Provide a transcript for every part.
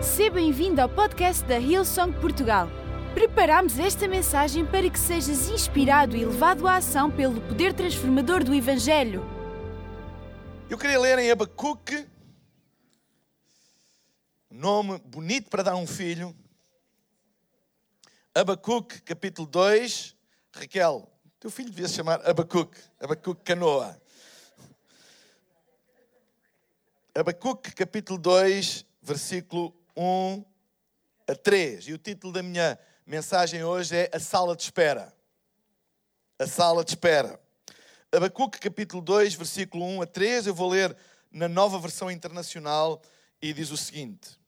Seja bem-vindo ao podcast da Hillsong Portugal. Preparamos esta mensagem para que sejas inspirado e levado à ação pelo poder transformador do Evangelho. Eu queria ler em Abacuque, nome bonito para dar um filho. Abacuque, capítulo 2. Raquel, teu filho devia se chamar Abacuque, Abacuque Canoa. Abacuque, capítulo 2, versículo 1 a 3. E o título da minha mensagem hoje é A Sala de Espera. A Sala de Espera. Abacuque, capítulo 2, versículo 1 a 3. Eu vou ler na nova versão internacional e diz o seguinte: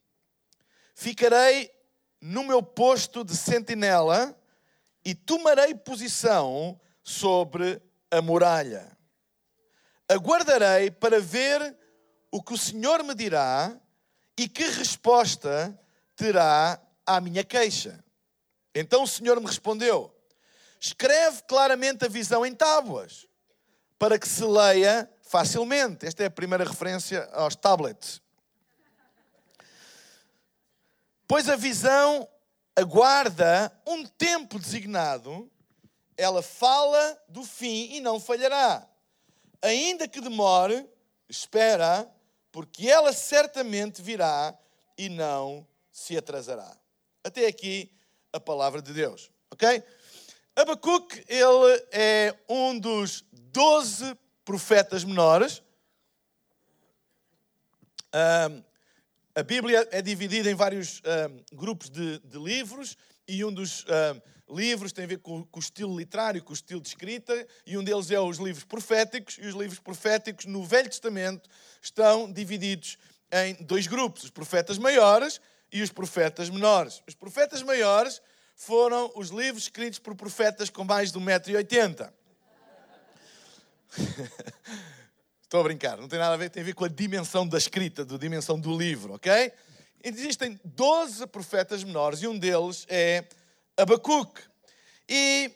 Ficarei no meu posto de sentinela e tomarei posição sobre a muralha. Aguardarei para ver o que o Senhor me dirá e que resposta terá à minha queixa. Então o Senhor me respondeu: Escreve claramente a visão em tábuas, para que se leia facilmente. Esta é a primeira referência aos tablets. Pois a visão aguarda um tempo designado, ela fala do fim e não falhará. Ainda que demore, espera, porque ela certamente virá e não se atrasará. Até aqui a palavra de Deus, ok? Abacuque, ele é um dos doze profetas menores. Um, a Bíblia é dividida em vários um, grupos de, de, livros e um dos um, livros tem a ver com, com, o estilo literário, com o estilo de escrita, e um deles é os livros proféticos, e os livros proféticos no Velho Testamento estão divididos em dois grupos, os profetas maiores e os profetas menores. Os profetas maiores foram os livros escritos por profetas com mais de 1,80m. Estou a brincar, não tem nada a ver, tem a ver com a dimensão da escrita, da dimensão do livro, ok? Existem 12 profetas menores e um deles é Abacuque. E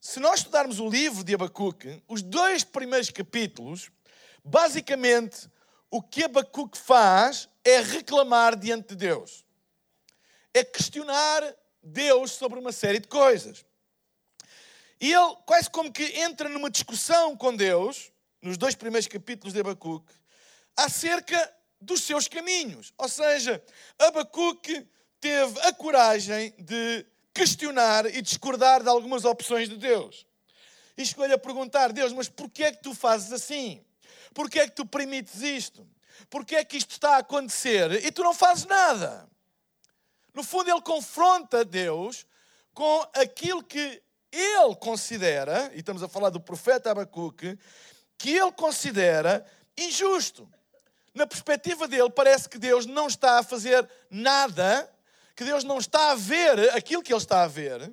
se nós estudarmos o livro de Abacuque, os dois primeiros capítulos, basicamente o que Abacuque faz é reclamar diante de Deus. É questionar Deus sobre uma série de coisas. E ele quase como que entra numa discussão com Deus nos dois primeiros capítulos de Abacuque, acerca dos seus caminhos. Ou seja, Abacuque teve a coragem de questionar e discordar de algumas opções de Deus. E escolhe a perguntar, Deus, mas porquê é que tu fazes assim? Porquê é que tu permites isto? Porquê é que isto está a acontecer e tu não fazes nada? No fundo, ele confronta Deus com aquilo que ele considera, e estamos a falar do profeta Abacuque, que ele considera injusto. Na perspectiva dele, parece que Deus não está a fazer nada, que Deus não está a ver aquilo que ele está a ver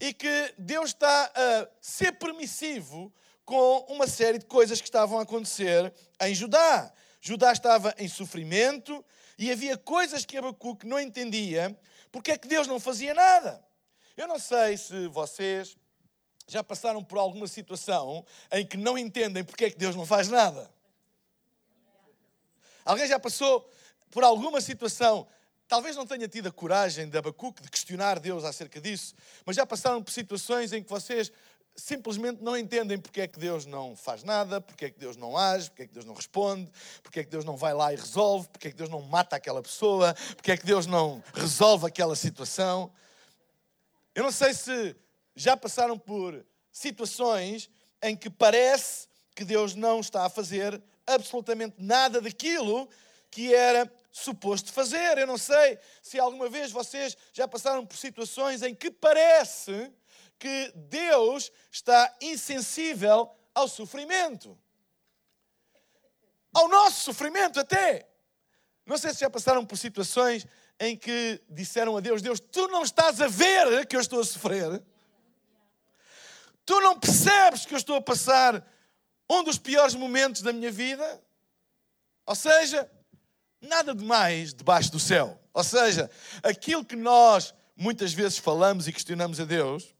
e que Deus está a ser permissivo com uma série de coisas que estavam a acontecer em Judá. Judá estava em sofrimento e havia coisas que Abacuque não entendia porque é que Deus não fazia nada. Eu não sei se vocês já passaram por alguma situação em que não entendem porque é que Deus não faz nada? Alguém já passou por alguma situação, talvez não tenha tido a coragem de Abacuque de questionar Deus acerca disso, mas já passaram por situações em que vocês simplesmente não entendem porque é que Deus não faz nada, porque é que Deus não age, porque é que Deus não responde, porque é que Deus não vai lá e resolve, porque é que Deus não mata aquela pessoa, porque é que Deus não resolve aquela situação. Eu não sei se já passaram por situações em que parece que Deus não está a fazer absolutamente nada daquilo que era suposto fazer. Eu não sei se alguma vez vocês já passaram por situações em que parece que Deus está insensível ao sofrimento. Ao nosso sofrimento até. Não sei se já passaram por situações em que disseram a Deus: Deus, tu não estás a ver que eu estou a sofrer? Tu não percebes que eu estou a passar um dos piores momentos da minha vida? Ou seja, nada de mais debaixo do céu. Ou seja, aquilo que nós muitas vezes falamos e questionamos a Deus,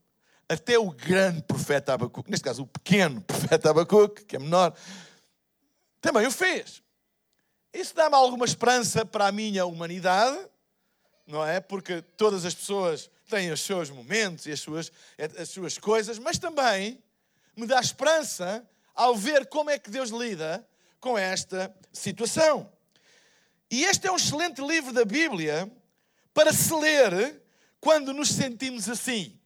até o grande profeta Abacuque, neste caso o pequeno profeta Abacuque, que é menor, também o fez. Isso dá-me alguma esperança para a minha humanidade, não é? Porque todas as pessoas têm os seus momentos e as suas, as suas coisas, mas também me dá esperança ao ver como é que Deus lida com esta situação. E este é um excelente livro da Bíblia para se ler quando nos sentimos assim.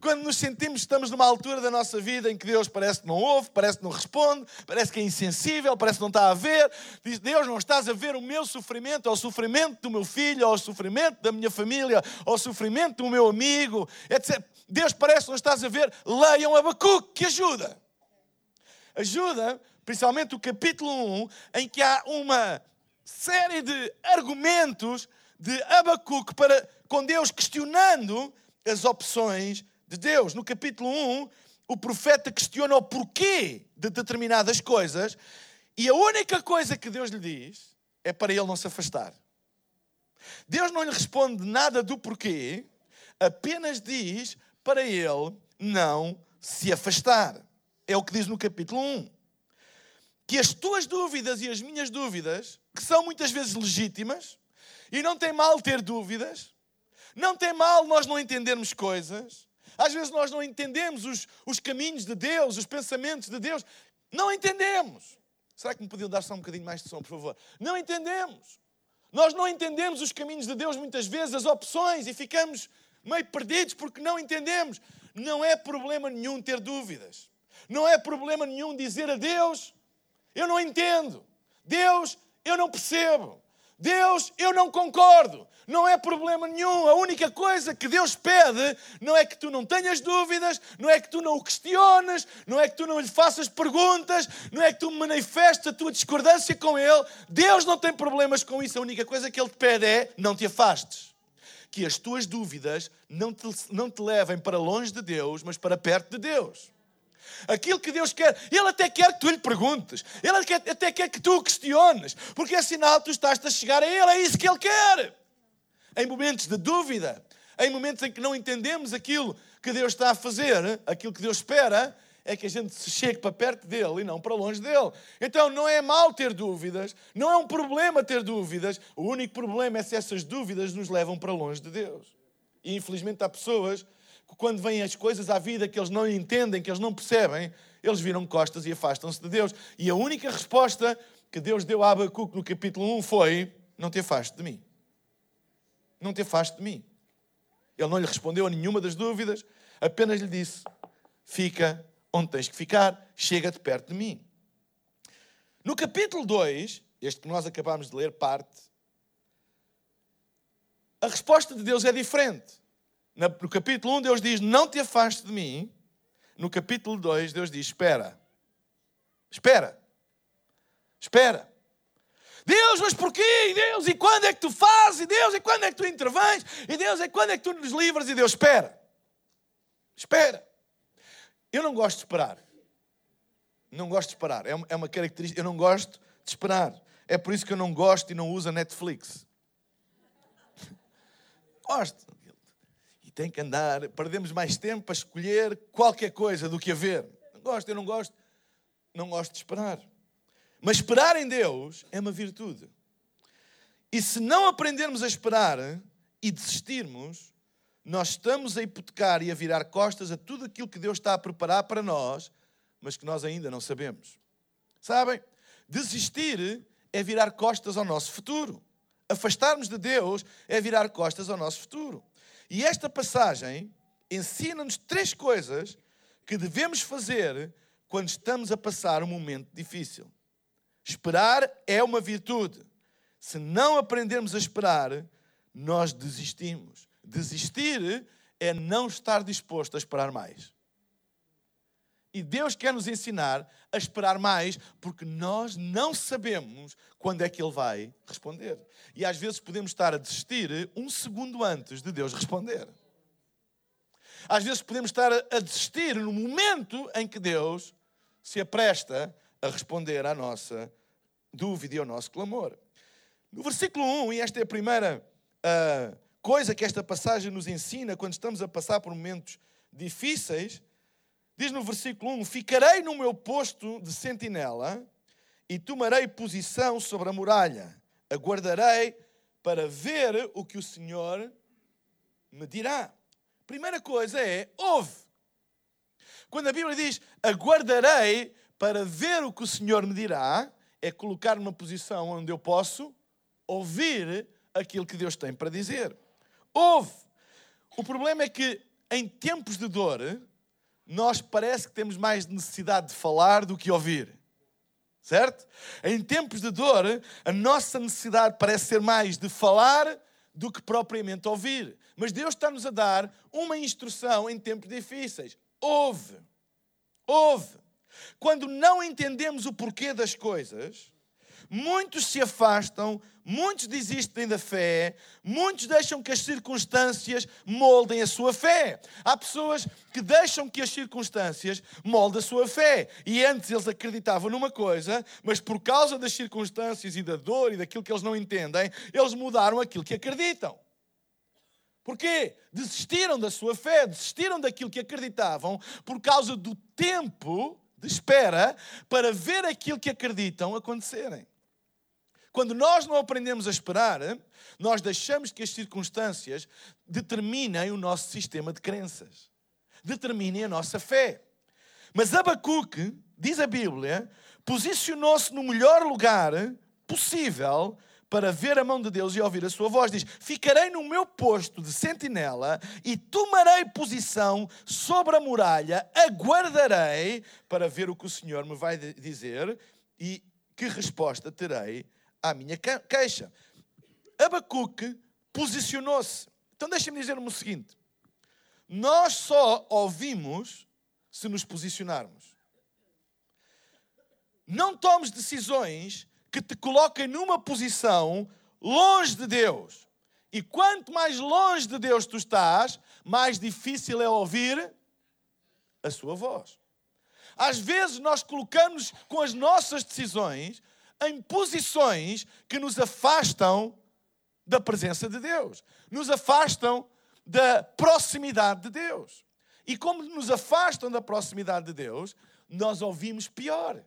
Quando nos sentimos que estamos numa altura da nossa vida em que Deus parece que não ouve, parece que não responde, parece que é insensível, parece que não está a ver. Diz: Deus, não estás a ver o meu sofrimento, ou o sofrimento do meu filho, ou o sofrimento da minha família, ou o sofrimento do meu amigo, etc. Deus parece que não estás a ver. Leiam Abacuque, que ajuda. Ajuda, principalmente o capítulo 1, em que há uma série de argumentos de Abacuque para, com Deus questionando as opções de Deus. No capítulo 1, o profeta questiona o porquê de determinadas coisas e a única coisa que Deus lhe diz é para ele não se afastar. Deus não lhe responde nada do porquê, apenas diz para ele não se afastar. É o que diz no capítulo 1. Que as tuas dúvidas e as minhas dúvidas, que são muitas vezes legítimas, e não tem mal ter dúvidas, não tem mal nós não entendermos coisas, às vezes nós não entendemos os, os caminhos de Deus, os pensamentos de Deus. Não entendemos. Será que me podiam dar só um bocadinho mais de som, por favor? Não entendemos. Nós não entendemos os caminhos de Deus muitas vezes, as opções, e ficamos meio perdidos porque não entendemos. Não é problema nenhum ter dúvidas. Não é problema nenhum dizer a Deus: Eu não entendo. Deus, eu não percebo. Deus, eu não concordo. Não é problema nenhum. A única coisa que Deus pede não é que tu não tenhas dúvidas, não é que tu não o questiones, não é que tu não lhe faças perguntas, não é que tu manifestes a tua discordância com Ele. Deus não tem problemas com isso. A única coisa que Ele te pede é não te afastes. Que as tuas dúvidas não te, não te levem para longe de Deus, mas para perto de Deus aquilo que Deus quer. Ele até quer que tu lhe perguntes, ele até quer que tu o questiones, porque é sinal que tu estás a chegar a Ele, é isso que Ele quer. Em momentos de dúvida, em momentos em que não entendemos aquilo que Deus está a fazer, aquilo que Deus espera, é que a gente se chegue para perto dele e não para longe dele. Então não é mal ter dúvidas, não é um problema ter dúvidas, o único problema é se essas dúvidas nos levam para longe de Deus. E infelizmente há pessoas quando vêm as coisas à vida que eles não entendem, que eles não percebem, eles viram costas e afastam-se de Deus. E a única resposta que Deus deu a Abacuque no capítulo 1 foi: Não te afaste de mim. Não te afaste de mim. Ele não lhe respondeu a nenhuma das dúvidas, apenas lhe disse: Fica onde tens que ficar, chega-te perto de mim. No capítulo 2, este que nós acabámos de ler, parte, a resposta de Deus é diferente. No capítulo 1, Deus diz: Não te afastes de mim. No capítulo 2, Deus diz: Espera. Espera. Espera. Deus, mas porquê? E Deus, e quando é que tu fazes? E Deus, e quando é que tu intervens? E Deus, e quando é que tu nos livras? E Deus, espera. Espera. Eu não gosto de esperar. Não gosto de esperar. É uma é característica. Eu não gosto de esperar. É por isso que eu não gosto e não uso a Netflix. Gosto tem que andar, perdemos mais tempo para escolher qualquer coisa do que a ver. Não gosto, eu não gosto, não gosto de esperar. Mas esperar em Deus é uma virtude. E se não aprendermos a esperar e desistirmos, nós estamos a hipotecar e a virar costas a tudo aquilo que Deus está a preparar para nós, mas que nós ainda não sabemos. Sabem? Desistir é virar costas ao nosso futuro. Afastarmos de Deus é virar costas ao nosso futuro. E esta passagem ensina-nos três coisas que devemos fazer quando estamos a passar um momento difícil. Esperar é uma virtude. Se não aprendermos a esperar, nós desistimos. Desistir é não estar disposto a esperar mais. E Deus quer nos ensinar a esperar mais, porque nós não sabemos quando é que Ele vai responder. E às vezes podemos estar a desistir um segundo antes de Deus responder. Às vezes podemos estar a desistir no momento em que Deus se apresta a responder à nossa dúvida e ao nosso clamor. No versículo 1, e esta é a primeira uh, coisa que esta passagem nos ensina quando estamos a passar por momentos difíceis, Diz no versículo 1: Ficarei no meu posto de sentinela e tomarei posição sobre a muralha. Aguardarei para ver o que o Senhor me dirá. Primeira coisa é, ouve. Quando a Bíblia diz aguardarei para ver o que o Senhor me dirá, é colocar numa posição onde eu posso ouvir aquilo que Deus tem para dizer. Ouve. O problema é que em tempos de dor, nós parece que temos mais necessidade de falar do que ouvir. Certo? Em tempos de dor, a nossa necessidade parece ser mais de falar do que propriamente ouvir. Mas Deus está-nos a dar uma instrução em tempos difíceis. Ouve. Ouve. Quando não entendemos o porquê das coisas, muitos se afastam, muitos desistem da fé, muitos deixam que as circunstâncias moldem a sua fé. Há pessoas que deixam que as circunstâncias moldem a sua fé. E antes eles acreditavam numa coisa, mas por causa das circunstâncias e da dor e daquilo que eles não entendem, eles mudaram aquilo que acreditam. Porquê? Desistiram da sua fé, desistiram daquilo que acreditavam por causa do tempo de espera para ver aquilo que acreditam acontecerem. Quando nós não aprendemos a esperar, nós deixamos que as circunstâncias determinem o nosso sistema de crenças, determinem a nossa fé. Mas Abacuque, diz a Bíblia, posicionou-se no melhor lugar possível para ver a mão de Deus e ouvir a sua voz. Diz: Ficarei no meu posto de sentinela e tomarei posição sobre a muralha, aguardarei para ver o que o Senhor me vai dizer e que resposta terei à minha queixa. Abacuque posicionou-se. Então deixem-me dizer-me o seguinte: nós só ouvimos se nos posicionarmos. Não tomes decisões que te coloquem numa posição longe de Deus. E quanto mais longe de Deus tu estás, mais difícil é ouvir a sua voz. Às vezes nós colocamos com as nossas decisões em posições que nos afastam da presença de Deus, nos afastam da proximidade de Deus. E como nos afastam da proximidade de Deus, nós ouvimos pior.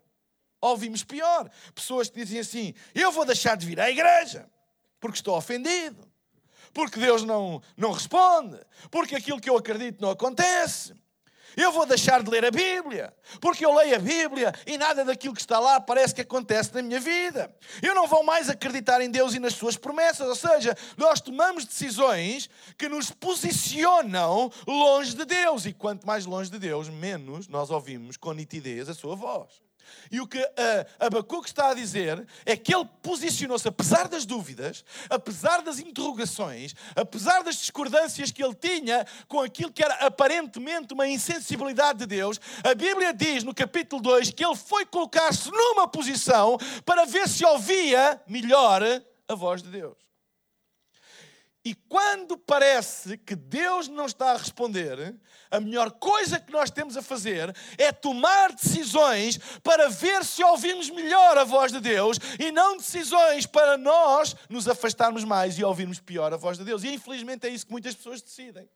Ouvimos pior. Pessoas que dizem assim: Eu vou deixar de vir à igreja porque estou ofendido, porque Deus não, não responde, porque aquilo que eu acredito não acontece. Eu vou deixar de ler a Bíblia, porque eu leio a Bíblia e nada daquilo que está lá parece que acontece na minha vida. Eu não vou mais acreditar em Deus e nas suas promessas, ou seja, nós tomamos decisões que nos posicionam longe de Deus e quanto mais longe de Deus, menos nós ouvimos com nitidez a sua voz. E o que uh, Abacuque está a dizer é que ele posicionou-se, apesar das dúvidas, apesar das interrogações, apesar das discordâncias que ele tinha com aquilo que era aparentemente uma insensibilidade de Deus, a Bíblia diz no capítulo 2 que ele foi colocar-se numa posição para ver se ouvia melhor a voz de Deus. E quando parece que Deus não está a responder, a melhor coisa que nós temos a fazer é tomar decisões para ver se ouvimos melhor a voz de Deus e não decisões para nós nos afastarmos mais e ouvirmos pior a voz de Deus. E infelizmente é isso que muitas pessoas decidem.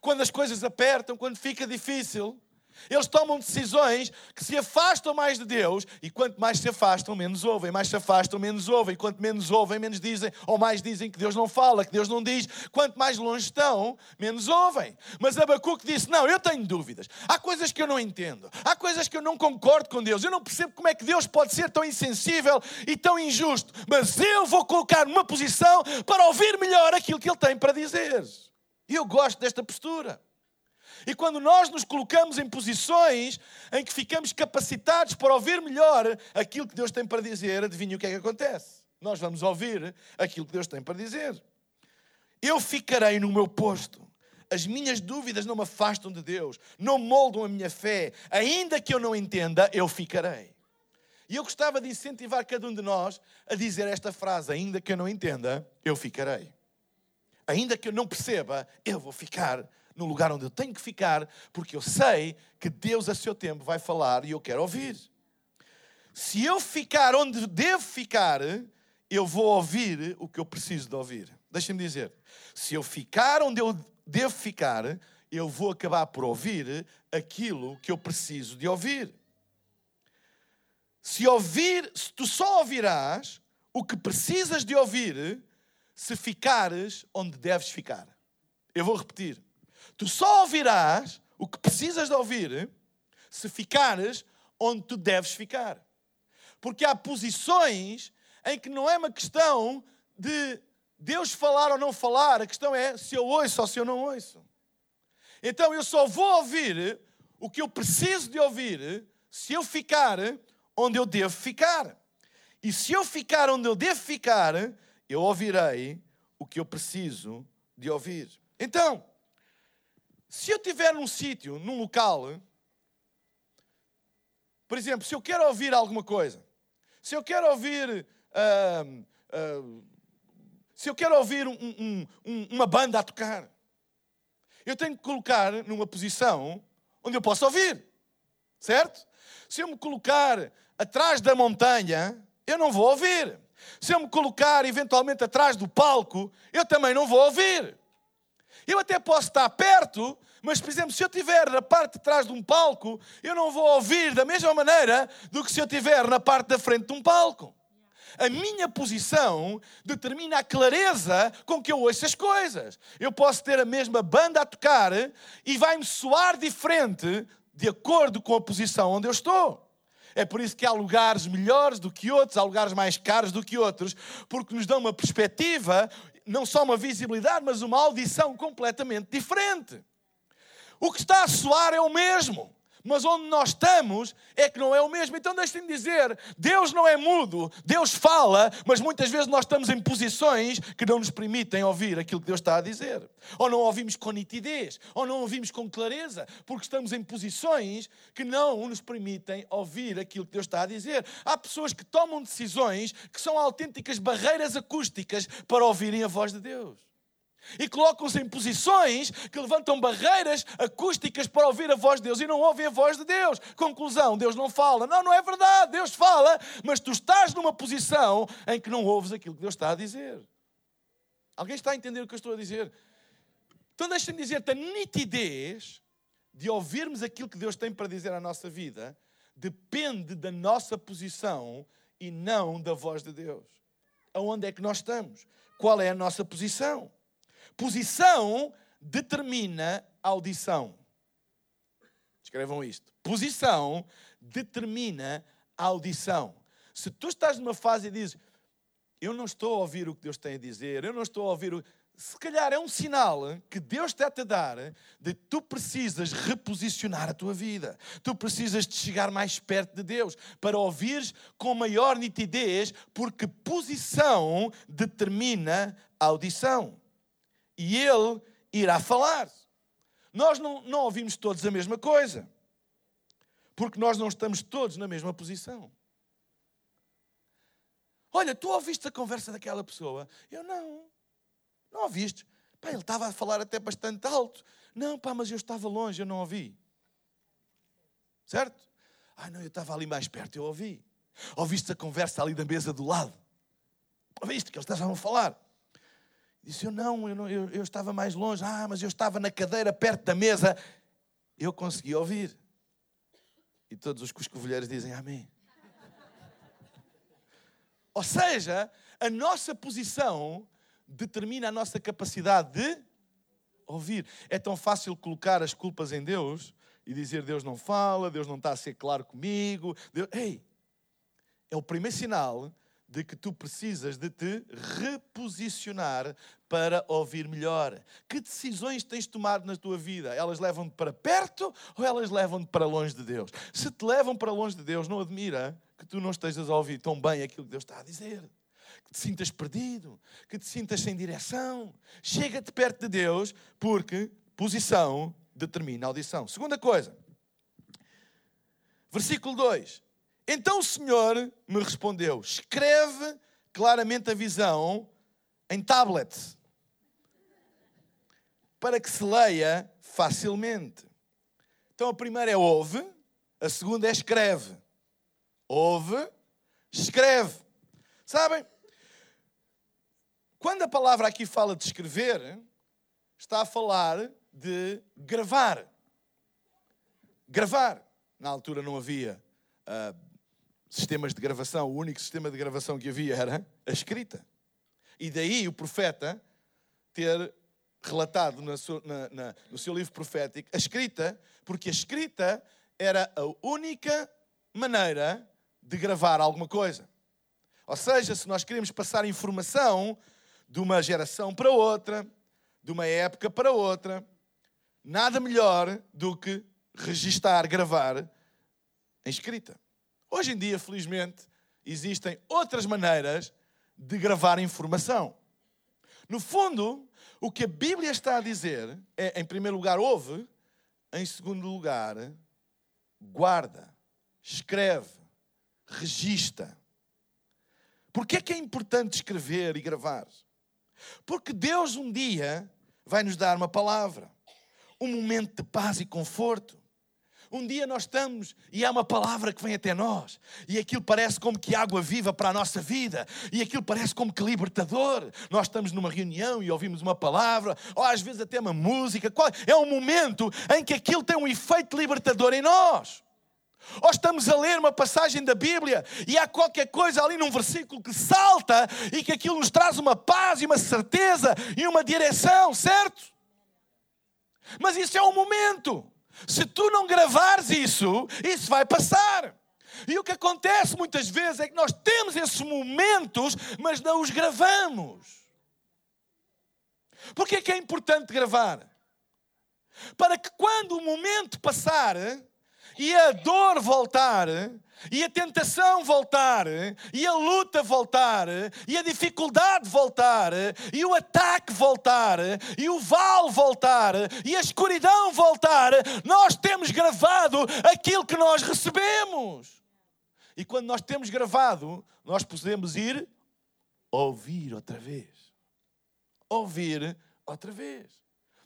Quando as coisas apertam, quando fica difícil, eles tomam decisões que se afastam mais de Deus e quanto mais se afastam, menos ouvem. Mais se afastam, menos ouvem. Quanto menos ouvem, menos dizem. Ou mais dizem que Deus não fala, que Deus não diz. Quanto mais longe estão, menos ouvem. Mas Abacuque disse: Não, eu tenho dúvidas. Há coisas que eu não entendo. Há coisas que eu não concordo com Deus. Eu não percebo como é que Deus pode ser tão insensível e tão injusto. Mas eu vou colocar numa posição para ouvir melhor aquilo que Ele tem para dizer. E eu gosto desta postura. E quando nós nos colocamos em posições em que ficamos capacitados para ouvir melhor aquilo que Deus tem para dizer, adivinha o que é que acontece? Nós vamos ouvir aquilo que Deus tem para dizer. Eu ficarei no meu posto. As minhas dúvidas não me afastam de Deus, não moldam a minha fé. Ainda que eu não entenda, eu ficarei. E eu gostava de incentivar cada um de nós a dizer esta frase: ainda que eu não entenda, eu ficarei. Ainda que eu não perceba, eu vou ficar no lugar onde eu tenho que ficar, porque eu sei que Deus a seu tempo vai falar e eu quero ouvir. Se eu ficar onde devo ficar, eu vou ouvir o que eu preciso de ouvir. Deixem-me dizer, se eu ficar onde eu devo ficar, eu vou acabar por ouvir aquilo que eu preciso de ouvir. se ouvir, se tu só ouvirás o que precisas de ouvir se ficares onde deves ficar. Eu vou repetir. Tu só ouvirás o que precisas de ouvir se ficares onde tu deves ficar. Porque há posições em que não é uma questão de Deus falar ou não falar, a questão é se eu ouço ou se eu não ouço. Então eu só vou ouvir o que eu preciso de ouvir se eu ficar onde eu devo ficar. E se eu ficar onde eu devo ficar, eu ouvirei o que eu preciso de ouvir. Então, se eu estiver num sítio, num local, por exemplo, se eu quero ouvir alguma coisa, se eu quero ouvir. Uh, uh, se eu quero ouvir um, um, um, uma banda a tocar, eu tenho que colocar numa posição onde eu possa ouvir, certo? Se eu me colocar atrás da montanha, eu não vou ouvir. Se eu me colocar eventualmente atrás do palco, eu também não vou ouvir. Eu até posso estar perto, mas, por exemplo, se eu estiver na parte de trás de um palco, eu não vou ouvir da mesma maneira do que se eu estiver na parte da frente de um palco. A minha posição determina a clareza com que eu ouço as coisas. Eu posso ter a mesma banda a tocar e vai-me soar diferente de acordo com a posição onde eu estou. É por isso que há lugares melhores do que outros, há lugares mais caros do que outros, porque nos dão uma perspectiva, não só uma visibilidade, mas uma audição completamente diferente. O que está a soar é o mesmo mas onde nós estamos é que não é o mesmo. Então deixem-me dizer: Deus não é mudo, Deus fala, mas muitas vezes nós estamos em posições que não nos permitem ouvir aquilo que Deus está a dizer. Ou não ouvimos com nitidez, ou não ouvimos com clareza, porque estamos em posições que não nos permitem ouvir aquilo que Deus está a dizer. Há pessoas que tomam decisões que são autênticas barreiras acústicas para ouvirem a voz de Deus e colocam-se em posições que levantam barreiras acústicas para ouvir a voz de Deus e não ouvem a voz de Deus. Conclusão: Deus não fala. Não, não é verdade, Deus fala, mas tu estás numa posição em que não ouves aquilo que Deus está a dizer. Alguém está a entender o que eu estou a dizer? Então deixa-me dizer-te: a nitidez de ouvirmos aquilo que Deus tem para dizer à nossa vida depende da nossa posição e não da voz de Deus. Aonde é que nós estamos? Qual é a nossa posição? Posição determina audição. Escrevam isto. Posição determina audição. Se tu estás numa fase e dizes, eu não estou a ouvir o que Deus tem a dizer, eu não estou a ouvir o. Se calhar é um sinal que Deus está-te a dar de que tu precisas reposicionar a tua vida. Tu precisas de chegar mais perto de Deus para ouvires com maior nitidez, porque posição determina audição e ele irá falar. Nós não, não ouvimos todos a mesma coisa, porque nós não estamos todos na mesma posição. Olha, tu ouviste a conversa daquela pessoa? Eu não. Não ouviste? Pá, ele estava a falar até bastante alto. Não, pá, mas eu estava longe, eu não ouvi. Certo? Ah, não, eu estava ali mais perto, eu ouvi. Ouviste a conversa ali da mesa do lado? Ouviste que eles estavam a falar? Disse eu não, eu, eu, eu estava mais longe. Ah, mas eu estava na cadeira perto da mesa. Eu consegui ouvir. E todos os cuscovilheiros dizem amém. Ou seja, a nossa posição determina a nossa capacidade de ouvir. É tão fácil colocar as culpas em Deus e dizer Deus não fala, Deus não está a ser claro comigo. Deus... Ei, é o primeiro sinal de que tu precisas de te reposicionar para ouvir melhor. Que decisões tens tomado na tua vida? Elas levam-te para perto ou elas levam-te para longe de Deus? Se te levam para longe de Deus, não admira que tu não estejas a ouvir tão bem aquilo que Deus está a dizer. Que te sintas perdido, que te sintas sem direção. Chega-te perto de Deus, porque posição determina audição. Segunda coisa, versículo 2. Então o Senhor me respondeu: escreve claramente a visão em tablet, para que se leia facilmente. Então a primeira é ouve, a segunda é escreve. Ouve, escreve. Sabem? Quando a palavra aqui fala de escrever, está a falar de gravar. Gravar. Na altura não havia uh, sistemas de gravação, o único sistema de gravação que havia era a escrita. E daí o profeta ter relatado na sua, na, na, no seu livro profético a escrita, porque a escrita era a única maneira de gravar alguma coisa. Ou seja, se nós queremos passar informação de uma geração para outra, de uma época para outra, nada melhor do que registar, gravar em escrita. Hoje em dia, felizmente, existem outras maneiras de gravar informação. No fundo, o que a Bíblia está a dizer é, em primeiro lugar, ouve, em segundo lugar, guarda, escreve, registra. Porquê é que é importante escrever e gravar? Porque Deus um dia vai nos dar uma palavra, um momento de paz e conforto. Um dia nós estamos e há uma palavra que vem até nós, e aquilo parece como que água viva para a nossa vida, e aquilo parece como que libertador. Nós estamos numa reunião e ouvimos uma palavra, ou às vezes até uma música. É um momento em que aquilo tem um efeito libertador em nós. Ou estamos a ler uma passagem da Bíblia e há qualquer coisa ali num versículo que salta e que aquilo nos traz uma paz e uma certeza e uma direção, certo? Mas isso é um momento. Se tu não gravares isso, isso vai passar. E o que acontece muitas vezes é que nós temos esses momentos, mas não os gravamos. Por que é que é importante gravar? Para que quando o momento passar e a dor voltar, e a tentação voltar, e a luta voltar, e a dificuldade voltar, e o ataque voltar, e o val voltar, e a escuridão voltar, nós temos gravado aquilo que nós recebemos. E quando nós temos gravado, nós podemos ir ouvir outra vez. Ouvir outra vez.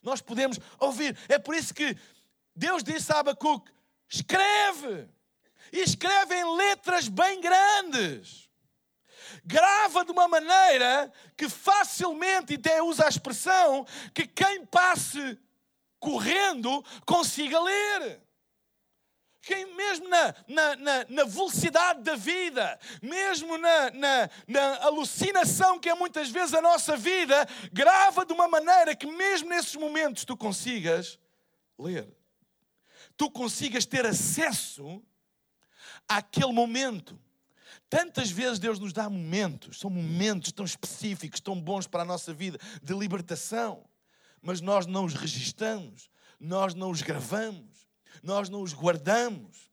Nós podemos ouvir. É por isso que Deus disse a Abacuque: escreve e escreve em letras bem grandes. Grava de uma maneira que facilmente, e até usa a expressão, que quem passe correndo consiga ler. Quem mesmo na, na, na, na, velocidade da vida, mesmo na, na, na alucinação que é muitas vezes a nossa vida, grava de uma maneira que mesmo nesses momentos tu consigas ler. Tu consigas ter acesso àquele momento. Tantas vezes Deus nos dá momentos, são momentos tão específicos, tão bons para a nossa vida, de libertação, mas nós não os registramos, nós não os gravamos, nós não os guardamos.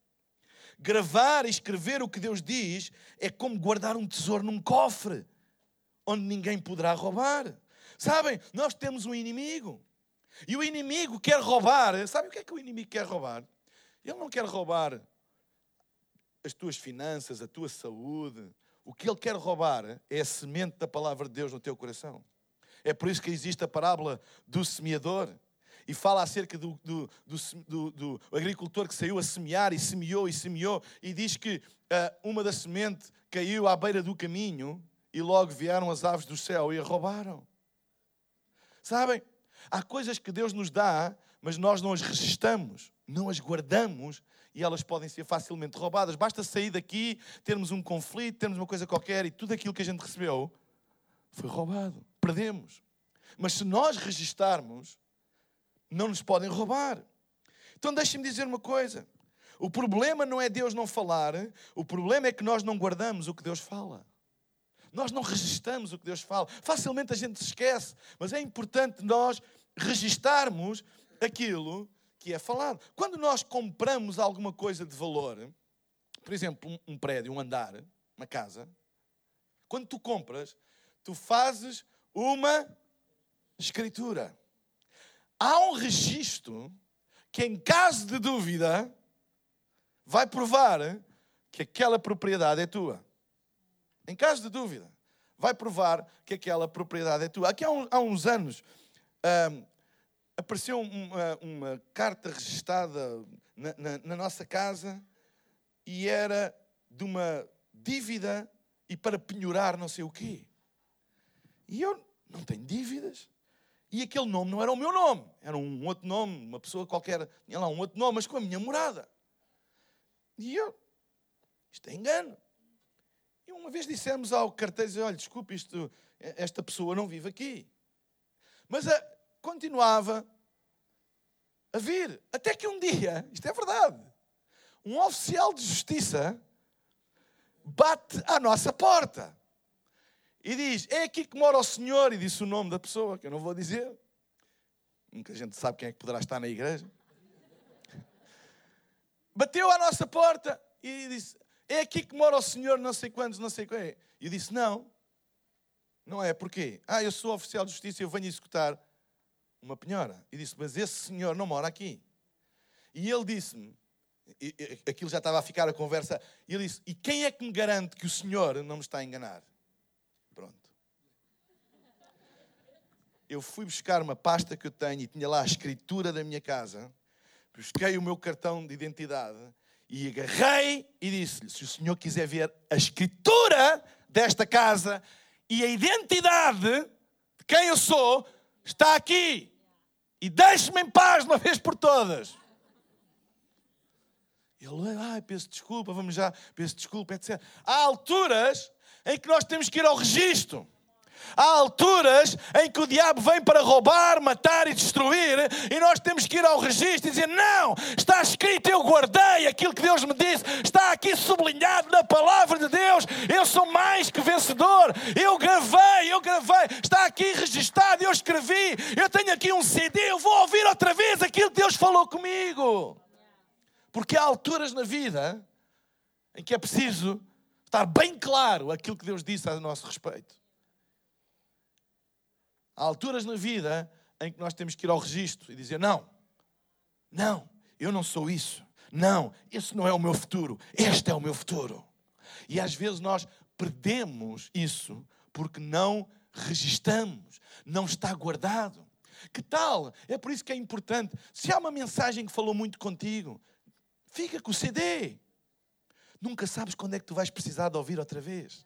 Gravar e escrever o que Deus diz é como guardar um tesouro num cofre, onde ninguém poderá roubar. Sabem, nós temos um inimigo. E o inimigo quer roubar. Sabe o que é que o inimigo quer roubar? Ele não quer roubar as tuas finanças, a tua saúde. O que ele quer roubar é a semente da palavra de Deus no teu coração. É por isso que existe a parábola do semeador. E fala acerca do, do, do, do agricultor que saiu a semear e semeou e semeou. E diz que uh, uma da semente caiu à beira do caminho e logo vieram as aves do céu e a roubaram. Sabem? Há coisas que Deus nos dá, mas nós não as resistamos, não as guardamos e elas podem ser facilmente roubadas. Basta sair daqui, termos um conflito, termos uma coisa qualquer e tudo aquilo que a gente recebeu foi roubado. Perdemos. Mas se nós registarmos, não nos podem roubar. Então deixem-me dizer uma coisa. O problema não é Deus não falar, o problema é que nós não guardamos o que Deus fala. Nós não registramos o que Deus fala. Facilmente a gente se esquece, mas é importante nós registarmos aquilo que é falado. Quando nós compramos alguma coisa de valor, por exemplo, um, prédio, um andar, uma casa, quando tu compras, tu fazes uma escritura. Há um registro que, em caso de dúvida, vai provar que aquela propriedade é tua. Em caso de dúvida, vai provar que aquela propriedade é tua. Aqui há, um, há uns anos apareceu uma, uma, carta registada na, na, na nossa casa e era de uma dívida e para penhorar não sei o quê. E eu não tenho dívidas. E aquele nome não era o meu nome, era um outro nome, uma pessoa qualquer, tinha lá um outro nome, mas com a minha morada. E eu Isto é engano. Uma vez dissemos ao carteiro, olha, desculpe, isto, esta pessoa não vive aqui. Mas a, continuava a vir. Até que um dia, isto é verdade, um oficial de justiça bate à nossa porta e diz: É aqui que mora o senhor. E disse o nome da pessoa, que eu não vou dizer. Nunca a gente sabe quem é que poderá estar na igreja. Bateu à nossa porta e disse: É aqui que mora o senhor, não sei quantos, não sei quem. E eu disse: Não, não é. Porquê? Ah, eu sou oficial de justiça eu venho executar uma penhora. E disse: Mas esse senhor não mora aqui. E ele disse-me: Aquilo já estava a ficar a conversa. E ele disse: E quem é que me garante que o senhor não me está a enganar? Pronto. Eu fui buscar uma pasta que eu tenho e tinha lá a escritura da minha casa. Busquei o meu cartão de identidade e agarrei e disse-lhe: Se o senhor quiser ver a escritura desta casa e a identidade de quem eu sou, está aqui e deixe-me em paz de uma vez por todas. Ele, ai, peço desculpa, vamos já, peço desculpa, etc. Há alturas em que nós temos que ir ao registro. Há alturas em que o diabo vem para roubar, matar e destruir, e nós temos que ir ao registro e dizer: Não, está escrito, eu guardei aquilo que Deus me disse, está aqui sublinhado na palavra de Deus, eu sou mais que vencedor, eu gravei, eu gravei, está aqui registado, eu escrevi, eu tenho aqui um CD, eu vou ouvir outra vez aquilo que Deus falou comigo. Porque há alturas na vida em que é preciso estar bem claro aquilo que Deus disse a nosso respeito. Há alturas na vida em que nós temos que ir ao registro e dizer: não, não, eu não sou isso. Não, esse não é o meu futuro. Este é o meu futuro. E às vezes nós perdemos isso porque não registamos, não está guardado. Que tal? É por isso que é importante. Se há uma mensagem que falou muito contigo, fica com o CD. Nunca sabes quando é que tu vais precisar de ouvir outra vez.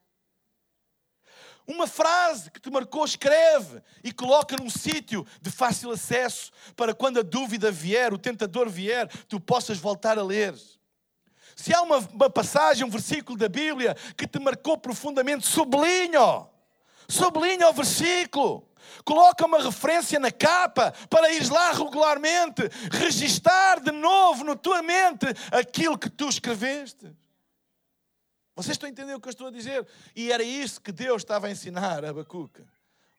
Uma frase que te marcou, escreve e coloca num sítio de fácil acesso para quando a dúvida vier, o tentador vier, tu possas voltar a ler. Se há uma, uma passagem, um versículo da Bíblia que te marcou profundamente, sublinha. Sublinha o versículo. Coloca uma referência na capa para ires lá regularmente, registar de novo na tua mente aquilo que tu escreveste. Vocês estão a entender o que eu estou a dizer? E era isso que Deus estava a ensinar a Abacuque.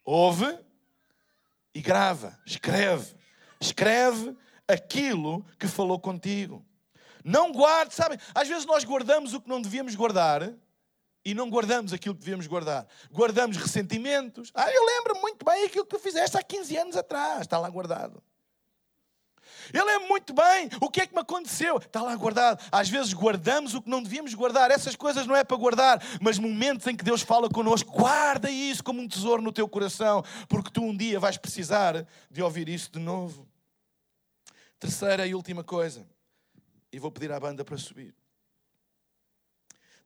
Ouve e grava, escreve. Escreve aquilo que falou contigo. Não guarde, sabem? Às vezes nós guardamos o que não devíamos guardar e não guardamos aquilo que devíamos guardar. Guardamos ressentimentos. Ah, eu lembro muito bem aquilo que tu fizeste há 15 anos atrás. Está lá guardado. Ele é muito bem. O que é que me aconteceu? Está lá guardado. Às vezes guardamos o que não devíamos guardar. Essas coisas não é para guardar, mas momentos em que Deus fala connosco, guarda isso como um tesouro no teu coração, porque tu um dia vais precisar de ouvir isso de novo. Terceira e última coisa, e vou pedir à banda para subir.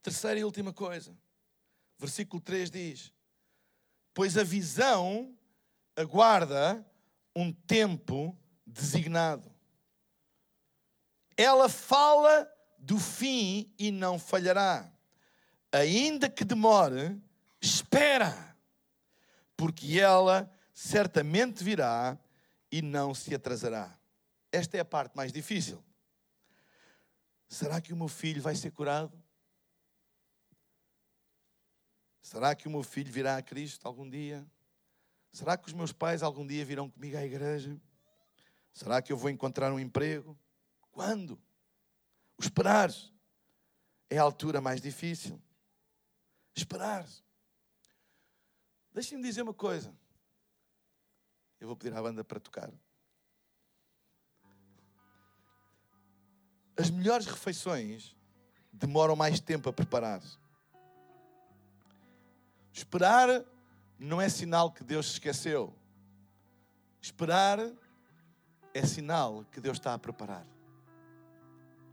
Terceira e última coisa, versículo 3 diz: Pois a visão aguarda um tempo designado. Ela fala do fim e não falhará. Ainda que demore, espera, porque ela certamente virá e não se atrasará. Esta é a parte mais difícil. Será que o meu filho vai ser curado? Será que o meu filho virá a Cristo algum dia? Será que os meus pais algum dia virão comigo à igreja? Será que eu vou encontrar um emprego? Quando? Esperar é a altura mais difícil. Esperar. Deixem-me dizer uma coisa. Eu vou pedir à banda para tocar. As melhores refeições demoram mais tempo a preparar. Esperar não é sinal que Deus se esqueceu. Esperar é sinal que Deus está a preparar.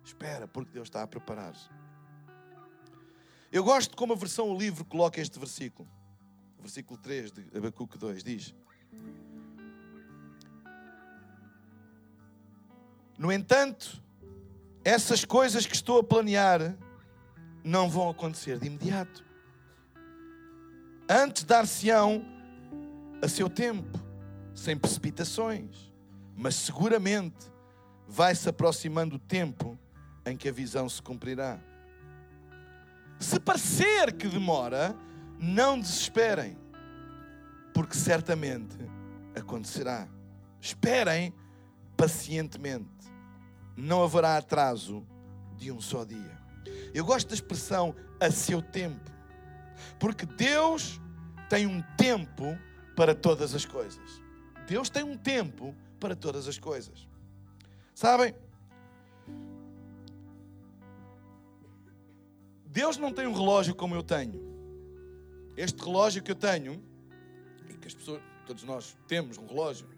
Espera, porque Deus está a preparar. Eu gosto como a versão o livro coloca este versículo. Versículo 3 de Abacuque 2 diz: No entanto, essas coisas que estou a planear não vão acontecer de imediato. Antes dar-se-ão a seu tempo, sem precipitações, mas seguramente vai-se aproximando o tempo em que a visão se cumprirá. Se parecer que demora, não desesperem, porque certamente acontecerá. Esperem pacientemente. Não haverá atraso de um só dia. Eu gosto da expressão a seu tempo, porque Deus tem um tempo para todas as coisas. Deus tem um tempo para todas as coisas. Sabem? Deus não tem um relógio como eu tenho. Este relógio que eu tenho, e que as pessoas, todos nós temos um relógio.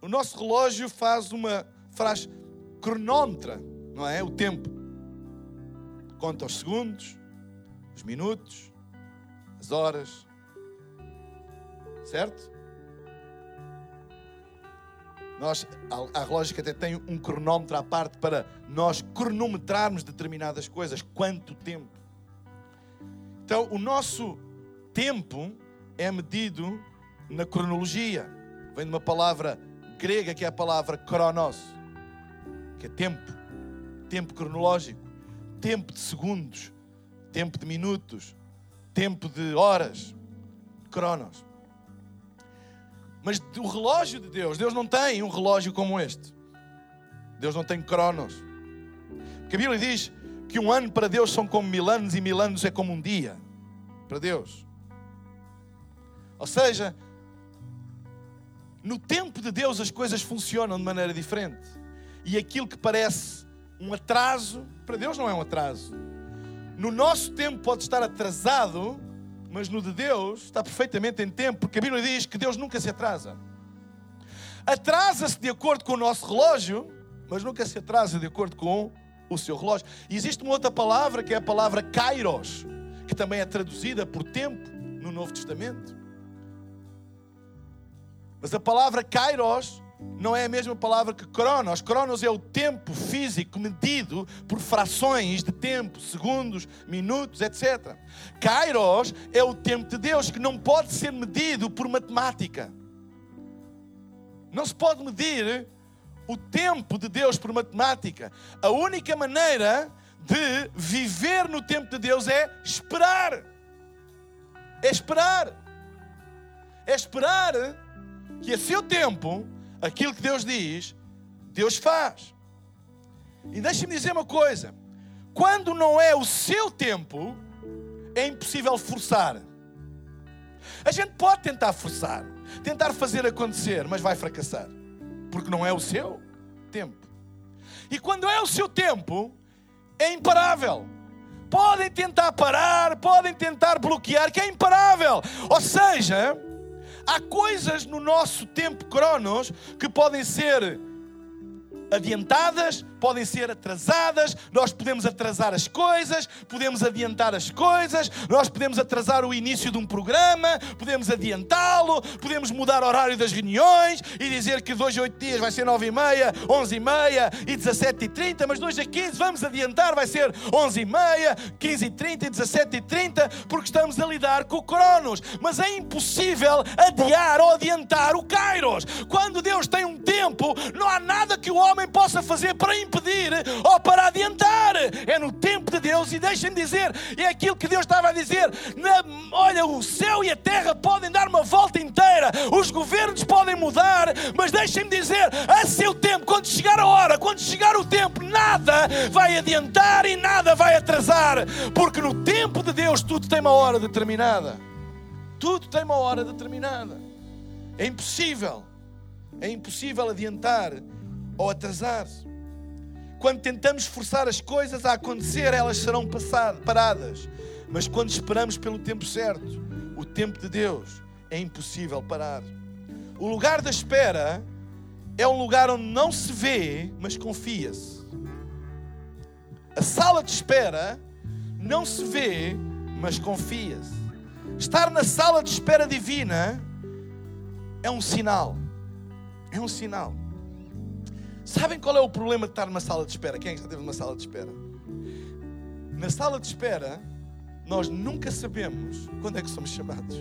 O nosso relógio faz uma, faz cronómetra, não é? O tempo. Conta os segundos, os minutos, as horas. Certo? Nós, a, relógica até tem um cronómetro à parte para nós cronometrarmos determinadas coisas. Quanto tempo? Então, o nosso tempo é medido na cronologia. Vem de uma palavra grega que é a palavra cronos, que é tempo, tempo cronológico, tempo de segundos, tempo de minutos, tempo de horas. Cronos. Mas o relógio de Deus, Deus não tem um relógio como este. Deus não tem cronos. Porque a Bíblia diz que um ano para Deus são como mil anos e mil anos é como um dia para Deus. Ou seja, no tempo de Deus as coisas funcionam de maneira diferente. E aquilo que parece um atraso, para Deus não é um atraso. No nosso tempo pode estar atrasado, mas no de Deus está perfeitamente em tempo, porque a Bíblia diz que Deus nunca se atrasa. Atrasa-se de acordo com o nosso relógio, mas nunca se atrasa de acordo com o seu relógio. E existe uma outra palavra que é a palavra kairos, que também é traduzida por tempo no Novo Testamento. Mas a palavra kairos não é a mesma palavra que cronos. Cronos é o tempo físico medido por frações de tempo, segundos, minutos, etc. Kairos é o tempo de Deus que não pode ser medido por matemática. Não se pode medir o tempo de Deus por matemática. A única maneira de viver no tempo de Deus é esperar. É esperar. É esperar que a seu tempo aquilo que Deus diz, Deus faz. E deixe-me dizer uma coisa: quando não é o seu tempo, é impossível forçar. A gente pode tentar forçar, tentar fazer acontecer, mas vai fracassar, porque não é o seu tempo. E quando é o seu tempo, é imparável. Podem tentar parar, podem tentar bloquear, que é imparável. Ou seja, Há coisas no nosso tempo cronos que podem ser adiantadas, podem ser atrasadas, nós podemos atrasar as coisas, podemos adiantar as coisas, nós podemos atrasar o início de um programa, podemos adiantá-lo, podemos mudar o horário das reuniões e dizer que dois a oito dias vai ser nove e meia, onze e meia e dezessete e trinta, mas dois a quinze vamos adiantar, vai ser onze e meia, quinze e trinta e dezessete e trinta, porque estamos a lidar com o Cronos. Mas é impossível adiar ou adiantar o Kairos. Quando Deus tem um tempo, não há nada que o homem possa fazer para impedir ou para adiantar. É no tempo de Deus e deixem-me dizer, é aquilo que Deus estava a dizer. Na, olha, o céu e a terra podem dar uma volta inteira, os governos podem mudar, mas deixem-me dizer, a seu tempo, quando chegar a hora, quando chegar o tempo, nada vai adiantar e nada vai atrasar, porque no tempo de Deus tudo tem uma hora determinada. Tudo tem uma hora determinada. É impossível. É impossível adiantar ou atrasar-se. Quando tentamos forçar as coisas a acontecer, elas serão paradas. Mas quando esperamos pelo tempo certo, o tempo de Deus, é impossível parar. O lugar da espera é um lugar onde não se vê, mas confia-se. A sala de espera não se vê, mas confia-se. Estar na sala de espera divina é um sinal. É um sinal. Sabem qual é o problema de estar numa sala de espera? Quem é já esteve numa sala de espera? Na sala de espera, nós nunca sabemos quando é que somos chamados.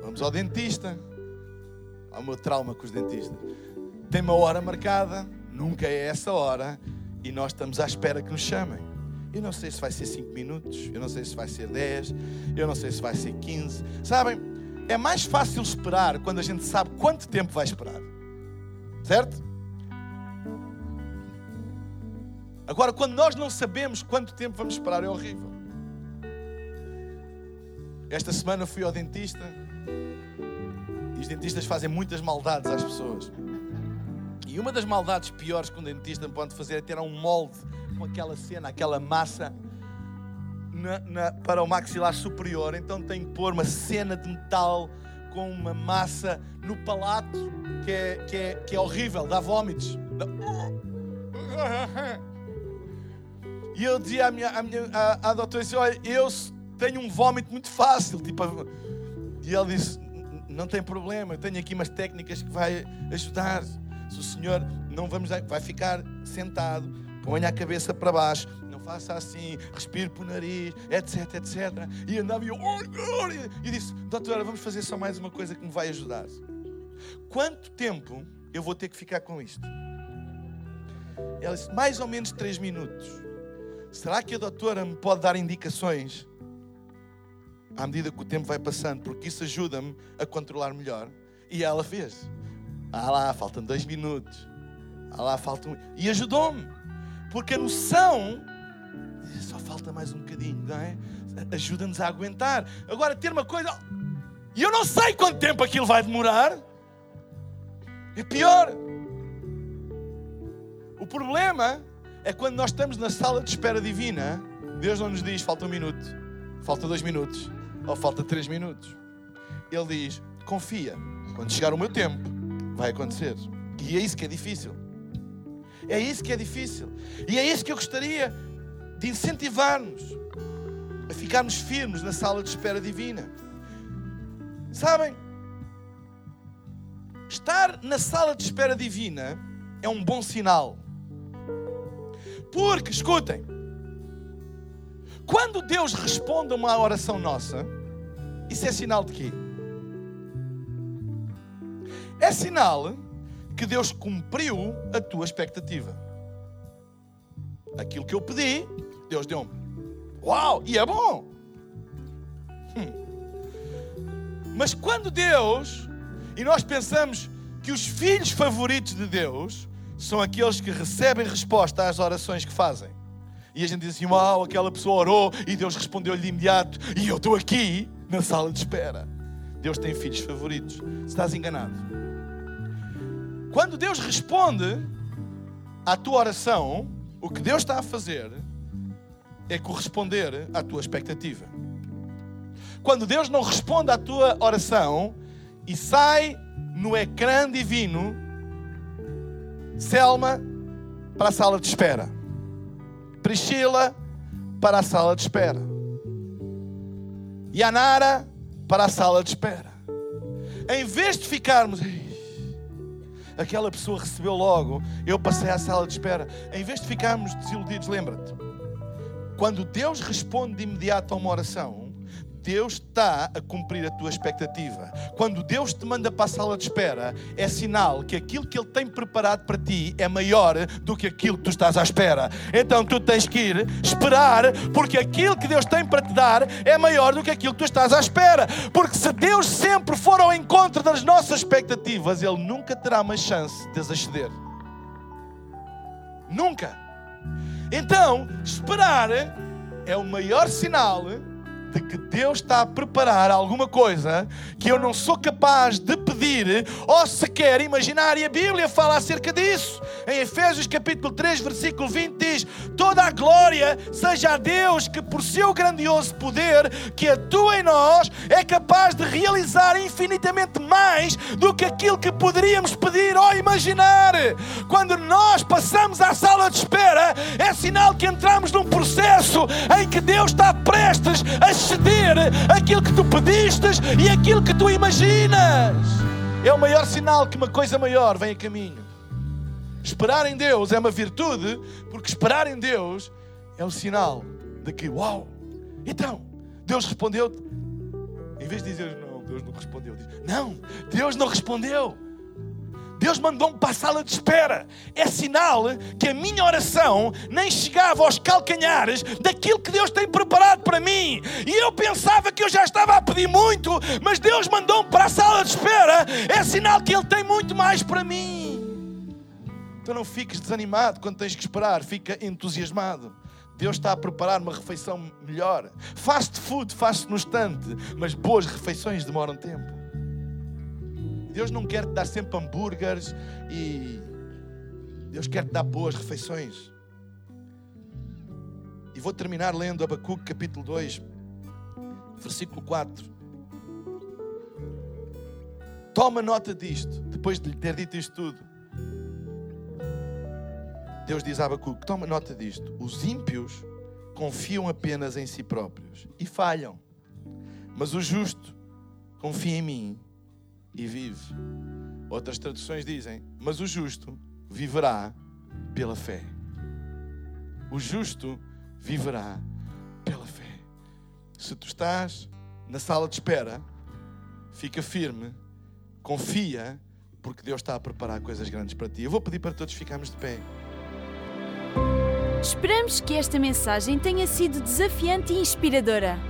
Vamos ao dentista. Há o meu trauma com os dentistas. Tem uma hora marcada, nunca é essa hora, e nós estamos à espera que nos chamem. Eu não sei se vai ser 5 minutos, eu não sei se vai ser 10, eu não sei se vai ser 15. Sabem, é mais fácil esperar quando a gente sabe quanto tempo vai esperar. Certo? Agora, quando nós não sabemos quanto tempo vamos esperar, é horrível. Esta semana fui ao dentista e os dentistas fazem muitas maldades às pessoas. E uma das maldades piores que um dentista pode fazer é ter um molde com aquela cena, aquela massa na, na, para o maxilar superior. Então tem que pôr uma cena de metal com uma massa no palato que é, que é, que é horrível, dá vômitos. E eu dizia à, minha, à, minha, à, à doutora assim, olha, eu tenho um vômito muito fácil. Tipo, e ele disse, não tem problema, eu tenho aqui umas técnicas que vai ajudar. Se o senhor não vamos vai ficar sentado, ponha a cabeça para baixo, faça assim, respire por nariz, etc, etc. E andava e eu, e disse, doutora, vamos fazer só mais uma coisa que me vai ajudar. Quanto tempo eu vou ter que ficar com isto? Ela disse, mais ou menos três minutos. Será que a doutora me pode dar indicações à medida que o tempo vai passando? Porque isso ajuda-me a controlar melhor. E ela fez. Ah lá, faltam dois minutos. Ah lá, faltam. E ajudou-me. Porque a noção. Só falta mais um bocadinho, não é? Ajuda-nos a aguentar. Agora, ter uma coisa. E eu não sei quanto tempo aquilo vai demorar. É pior. O problema é quando nós estamos na sala de espera divina, Deus não nos diz falta um minuto, falta dois minutos ou falta três minutos. Ele diz: confia, quando chegar o meu tempo, vai acontecer. E é isso que é difícil. É isso que é difícil. E é isso que eu gostaria de incentivar-nos a ficarmos firmes na sala de espera divina. Sabem? Estar na sala de espera divina é um bom sinal. Porque, escutem, quando Deus responde a uma oração nossa, isso é sinal de quê? É sinal que Deus cumpriu a tua expectativa. Aquilo que eu pedi, Deus deu-me. Uau! E é bom! Hum. Mas quando Deus, e nós pensamos que os filhos favoritos de Deus são aqueles que recebem resposta às orações que fazem. E a gente diz assim: Uau, aquela pessoa orou e Deus respondeu-lhe de imediato, e eu estou aqui na sala de espera. Deus tem filhos favoritos. Estás enganado. Quando Deus responde à tua oração, o que Deus está a fazer é corresponder à tua expectativa. Quando Deus não responde à tua oração e sai no ecrã divino, Selma para a sala de espera, Priscila para a sala de espera, Yanara para a sala de espera. Em vez de ficarmos aquela pessoa recebeu logo, eu passei à sala de espera. Em vez de ficarmos desiludidos, lembra-te, quando Deus responde de imediato a uma oração, Deus está a cumprir a tua expectativa. Quando Deus te manda para a sala de espera, é sinal que aquilo que Ele tem preparado para ti é maior do que aquilo que tu estás à espera. Então tu tens que ir esperar, porque aquilo que Deus tem para te dar é maior do que aquilo que tu estás à espera. Porque se Deus sempre for ao encontro das nossas expectativas, Ele nunca terá mais chance de as exceder. Nunca. Então, esperar é o maior sinal de que Deus está a preparar alguma coisa que eu não sou capaz de pedir ou sequer imaginar. E a Bíblia fala acerca disso. Em Efésios capítulo 3, versículo 20 diz: Toda a glória seja a Deus que por seu grandioso poder que atua em nós é capaz de realizar infinitamente mais do que aquilo que poderíamos pedir ou imaginar. Quando nós passamos à sala de espera, é sinal que entramos num processo em que Deus está prestes a exceder aquilo que tu pedistes e aquilo que tu imaginas. É o maior sinal que uma coisa maior vem a caminho. Esperar em Deus é uma virtude, porque esperar em Deus é um sinal de que, uau, então, Deus respondeu. Em vez de dizer, não, Deus não respondeu, diz, não, Deus não respondeu. Deus mandou-me para a sala de espera. É sinal que a minha oração nem chegava aos calcanhares daquilo que Deus tem preparado para mim. E eu pensava que eu já estava a pedir muito, mas Deus mandou-me para a sala de espera. É sinal que Ele tem muito mais para mim. Então não fiques desanimado quando tens que esperar, fica entusiasmado. Deus está a preparar uma refeição melhor. Fast food faz-se no instante, mas boas refeições demoram tempo. Deus não quer te dar sempre hambúrgueres e Deus quer te dar boas refeições. E vou terminar lendo Abacuque capítulo 2, versículo 4. Toma nota disto, depois de lhe ter dito isto tudo. Deus diz a Abacuque: toma nota disto. Os ímpios confiam apenas em si próprios e falham, mas o justo confia em mim e vive. Outras traduções dizem: Mas o justo viverá pela fé. O justo viverá pela fé. Se tu estás na sala de espera, fica firme, confia, porque Deus está a preparar coisas grandes para ti. Eu vou pedir para todos ficarmos de pé. Esperamos que esta mensagem tenha sido desafiante e inspiradora.